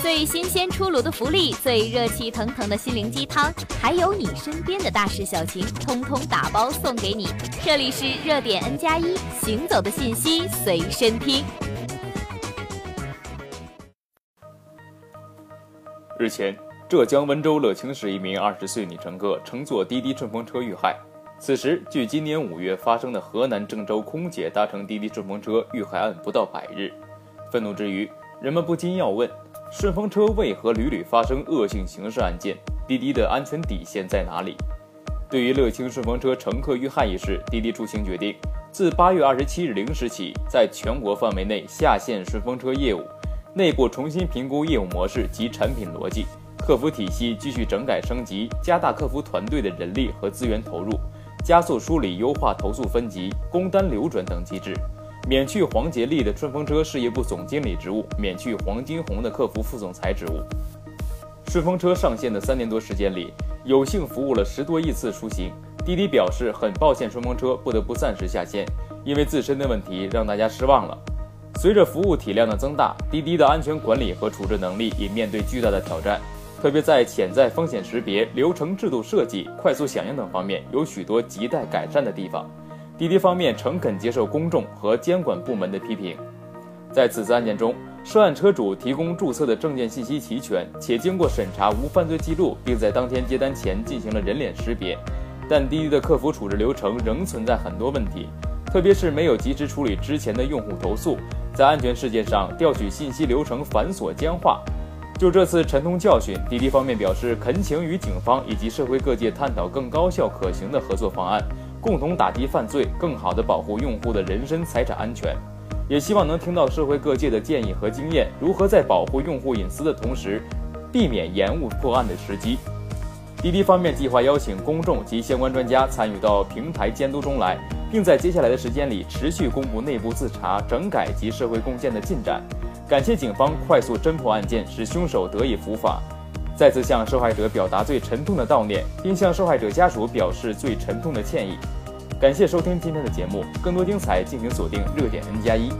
最新鲜出炉的福利，最热气腾腾的心灵鸡汤，还有你身边的大事小情，通通打包送给你。这里是热点 N 加一，行走的信息随身听。日前，浙江温州乐清市一名二十岁女乘客乘坐滴滴顺风车遇害。此时，距今年五月发生的河南郑州空姐搭乘滴滴顺风车遇害案不到百日。愤怒之余，人们不禁要问：顺风车为何屡屡发生恶性刑事案件？滴滴的安全底线在哪里？对于乐清顺风车乘客遇害一事，滴滴出行决定自八月二十七日零时起，在全国范围内下线顺风车业务。内部重新评估业务模式及产品逻辑，客服体系继续整改升级，加大客服团队的人力和资源投入，加速梳理优化投诉分级、工单流转等机制，免去黄杰利的顺风车事业部总经理职务，免去黄金红的客服副总裁职务。顺风车上线的三年多时间里，有幸服务了十多亿次出行。滴滴表示很抱歉，顺风车不得不暂时下线，因为自身的问题让大家失望了。随着服务体量的增大，滴滴的安全管理和处置能力也面对巨大的挑战，特别在潜在风险识别、流程制度设计、快速响应等方面有许多亟待改善的地方。滴滴方面诚恳接受公众和监管部门的批评。在此次案件中，涉案车主提供注册的证件信息齐全，且经过审查无犯罪记录，并在当天接单前进行了人脸识别，但滴滴的客服处置流程仍存在很多问题，特别是没有及时处理之前的用户投诉。在安全事件上，调取信息流程繁琐僵化。就这次沉痛教训，滴滴方面表示恳请与警方以及社会各界探讨更高效可行的合作方案，共同打击犯罪，更好地保护用户的人身财产安全。也希望能听到社会各界的建议和经验，如何在保护用户隐私的同时，避免延误破案的时机。滴滴方面计划邀请公众及相关专家参与到平台监督中来。并在接下来的时间里持续公布内部自查、整改及社会贡献的进展。感谢警方快速侦破案件，使凶手得以伏法。再次向受害者表达最沉痛的悼念，并向受害者家属表示最沉痛的歉意。感谢收听今天的节目，更多精彩敬请锁定热点 N 加一。